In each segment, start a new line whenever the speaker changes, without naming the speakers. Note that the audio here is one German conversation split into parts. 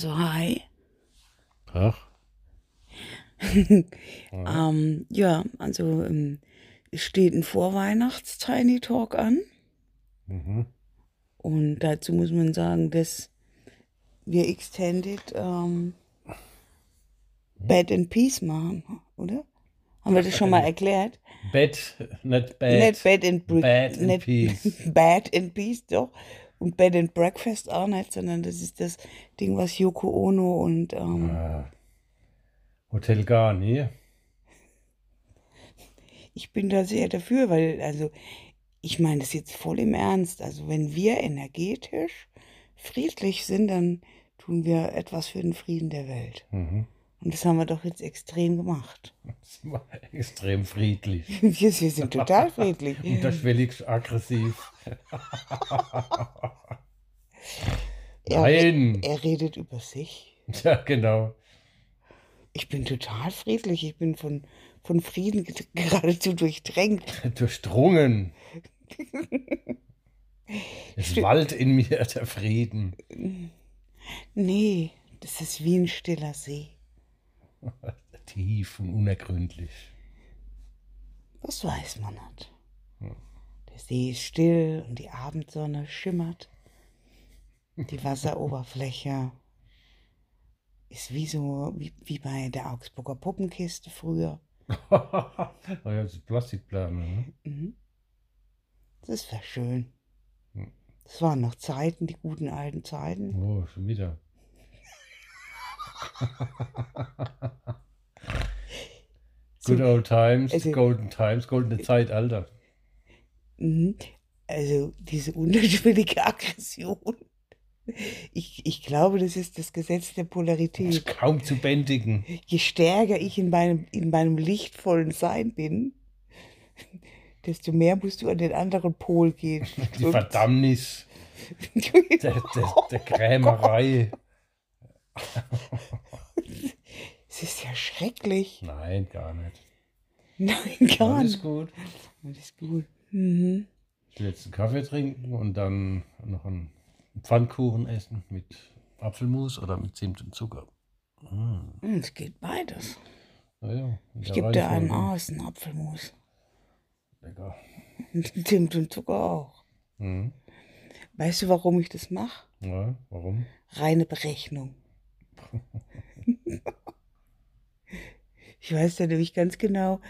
Also hi.
Ach,
Ähm, ja, also ähm, es steht ein Vorweihnachts-Tiny Talk an.
mhm.
Und dazu muss man sagen, dass wir Extended ähm, Bed and Peace machen, oder? Haben wir das schon mal erklärt?
Bett, nicht Bad.
Nicht Bed and,
Bad and
nicht
Peace.
Bed and Peace, doch. Und Bed and Breakfast auch nicht, sondern das ist das Ding, was Yoko Ono und ähm,
Ah. Hotel Garni.
ich bin da sehr dafür, weil, also, ich meine das jetzt voll im Ernst. Also, wenn wir energetisch friedlich sind, dann tun wir etwas für den Frieden der Welt.
Mhm.
Und das haben wir doch jetzt extrem gemacht.
Das war extrem friedlich.
Wir, wir sind total friedlich.
Unterschwellig aggressiv.
Er,
Nein.
er redet über sich.
Ja, genau.
Ich bin total friedlich. Ich bin von, von Frieden ge- geradezu durchdrängt.
Durchdrungen. Es wallt in mir der Frieden.
Nee, das ist wie ein stiller See.
Tief und unergründlich.
Das weiß man nicht. Der See ist still und die Abendsonne schimmert. Die Wasseroberfläche ist wie so, wie, wie bei der Augsburger Puppenkiste früher.
ja, das ist Plastikplane. Ne?
Das wäre schön.
Hm.
Das waren noch Zeiten, die guten alten Zeiten.
Oh, schon wieder. Good old times,
also-
golden times, goldene Zeitalter.
Mhm. Also diese unterschwellige Aggression. Ich, ich glaube, das ist das Gesetz der
Ist
Polarität.
kaum zu bändigen.
Je stärker ich in meinem, in meinem lichtvollen Sein bin, desto mehr musst du an den anderen Pol gehen.
Die
Und-
Verdammnis der, der, der Krämerei.
Ist ja schrecklich.
Nein, gar nicht.
Nein, gar
Alles
nicht.
gut.
Das ist gut. Mhm.
Jetzt einen Kaffee trinken und dann noch einen Pfannkuchen essen mit Apfelmus oder mit Zimt und Zucker. Mm,
Hm, Es geht beides.
naja,
Ich gebe dir einen aus, einen Apfelmus.
Lecker.
Zimt und Zucker auch.
Mhm.
Weißt du, warum ich das mache?
Ja, warum?
Reine Berechnung. Ich weiß ja nämlich ganz genau,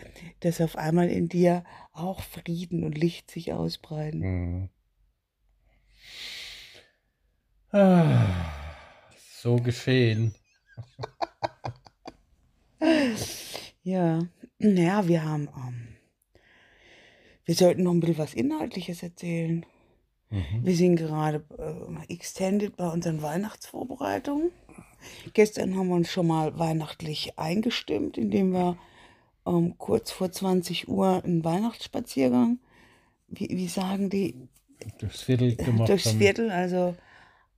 dass auf einmal in dir auch Frieden und Licht sich ausbreiten.
Mhm. Ah, so geschehen.
Ja, naja, wir haben, ähm, wir sollten noch ein bisschen was Inhaltliches erzählen.
Mhm.
Wir sind gerade äh, extended bei unseren Weihnachtsvorbereitungen. Gestern haben wir uns schon mal weihnachtlich eingestimmt, indem wir ähm, kurz vor 20 Uhr einen Weihnachtsspaziergang, wie, wie sagen die,
Durchs Viertel gemacht
durchs
haben,
Viertel, also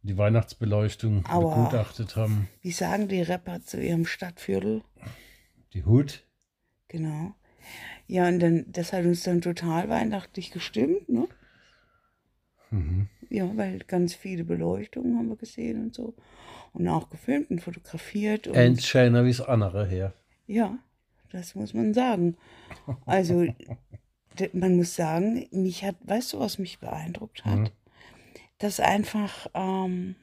die Weihnachtsbeleuchtung
Aua.
begutachtet haben.
wie sagen die Rapper zu ihrem Stadtviertel?
Die Hut.
Genau. Ja, und dann, das hat uns dann total weihnachtlich gestimmt, ne?
Mhm.
Ja, weil ganz viele Beleuchtungen haben wir gesehen und so. Und auch gefilmt und fotografiert. Und
Eins schöner wie das andere her.
Ja, das muss man sagen. Also, man muss sagen, mich hat, weißt du, was mich beeindruckt hat?
Mhm.
Dass einfach ähm,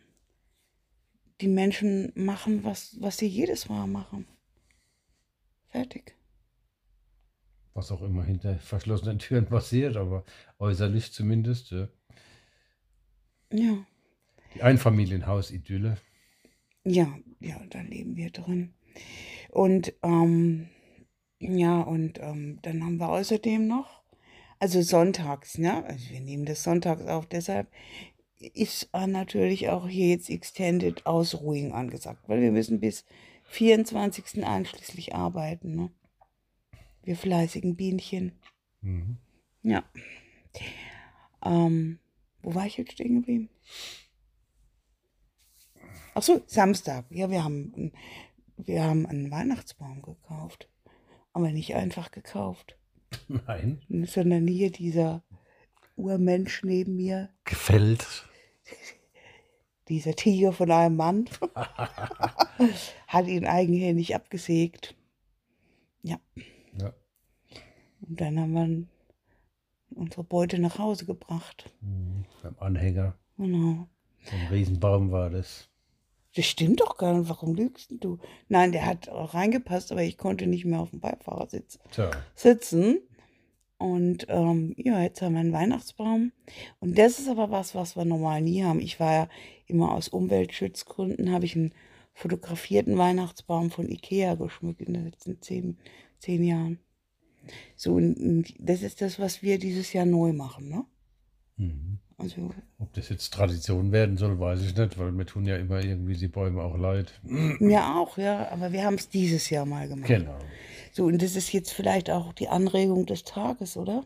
die Menschen machen, was, was sie jedes Mal machen. Fertig.
Was auch immer hinter verschlossenen Türen passiert, aber äußerlich zumindest. Ja.
Ja,
Die Einfamilienhaus-Idylle.
ja, ja, da leben wir drin. Und ähm, ja, und ähm, dann haben wir außerdem noch, also sonntags, ne? Also wir nehmen das sonntags auf, deshalb ist äh, natürlich auch hier jetzt Extended Ausruhing angesagt, weil wir müssen bis 24. einschließlich arbeiten, ne? Wir fleißigen Bienchen.
Mhm.
Ja. Ähm, wo war ich jetzt stehen geblieben? Ach so, Samstag. Ja, wir haben, einen- wir haben einen Weihnachtsbaum gekauft. Aber nicht einfach gekauft,
Nein.
sondern hier dieser Urmensch neben mir,
Gefällt.
dieser Tiger von einem Mann hat ihn eigenhändig abgesägt. Ja.
Ja.
Und dann haben wir unsere Beute nach Hause gebracht.
Mhm. Beim Anhänger.
Genau.
So ein Riesenbaum war das.
Das stimmt doch gar nicht. Warum lügst du? Nein, der hat auch reingepasst, aber ich konnte nicht mehr auf dem Beifahrersitz
Tja.
sitzen. Und ähm, ja, jetzt haben wir einen Weihnachtsbaum. Und das ist aber was, was wir normal nie haben. Ich war ja immer aus Umweltschutzgründen, habe ich einen fotografierten Weihnachtsbaum von Ikea geschmückt in den letzten zehn, zehn Jahren. So, das ist das, was wir dieses Jahr neu machen, ne?
Mhm.
Also,
Ob das jetzt Tradition werden soll, weiß ich nicht, weil mir tun ja immer irgendwie die Bäume auch leid.
mir auch, ja, aber wir haben es dieses Jahr mal gemacht.
Genau.
So, und das ist jetzt vielleicht auch die Anregung des Tages, oder?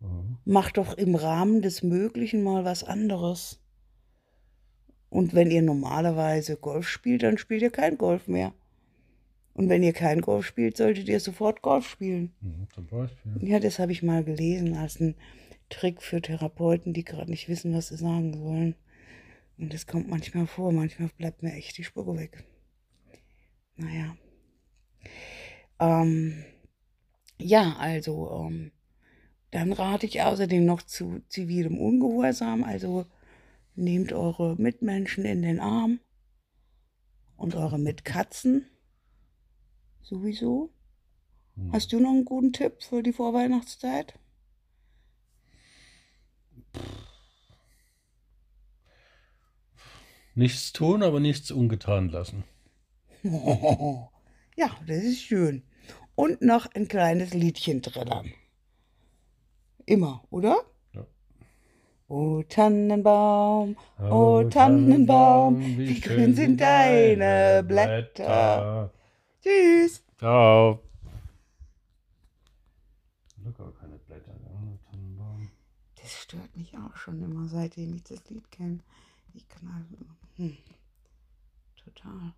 Mhm.
Macht doch im Rahmen des Möglichen mal was anderes. Und wenn ihr normalerweise Golf spielt, dann spielt ihr kein Golf mehr. Und wenn ihr kein Golf spielt, solltet ihr sofort Golf spielen.
Mhm. Zum Beispiel.
Ja, das habe ich mal gelesen als ein Trick für Therapeuten, die gerade nicht wissen, was sie sagen sollen. Und das kommt manchmal vor. Manchmal bleibt mir echt die Spucke weg. Naja. Ähm, ja, also, ähm, dann rate ich außerdem noch zu zivilem Ungehorsam. Also nehmt eure Mitmenschen in den Arm und eure Mitkatzen sowieso.
Mhm.
Hast du noch einen guten Tipp für die Vorweihnachtszeit?
Nichts tun, aber nichts ungetan lassen.
Ja, das ist schön. Und noch ein kleines Liedchen trällern. Immer, oder?
Ja.
O Tannenbaum, o Tannenbaum, wie grün sind deine Blätter.
Ciao. Locker keine Blätter. Ja, Tannenbaum.
Das stört mich auch schon immer, seitdem ich das Lied kenne. Ich kann also, hm, total.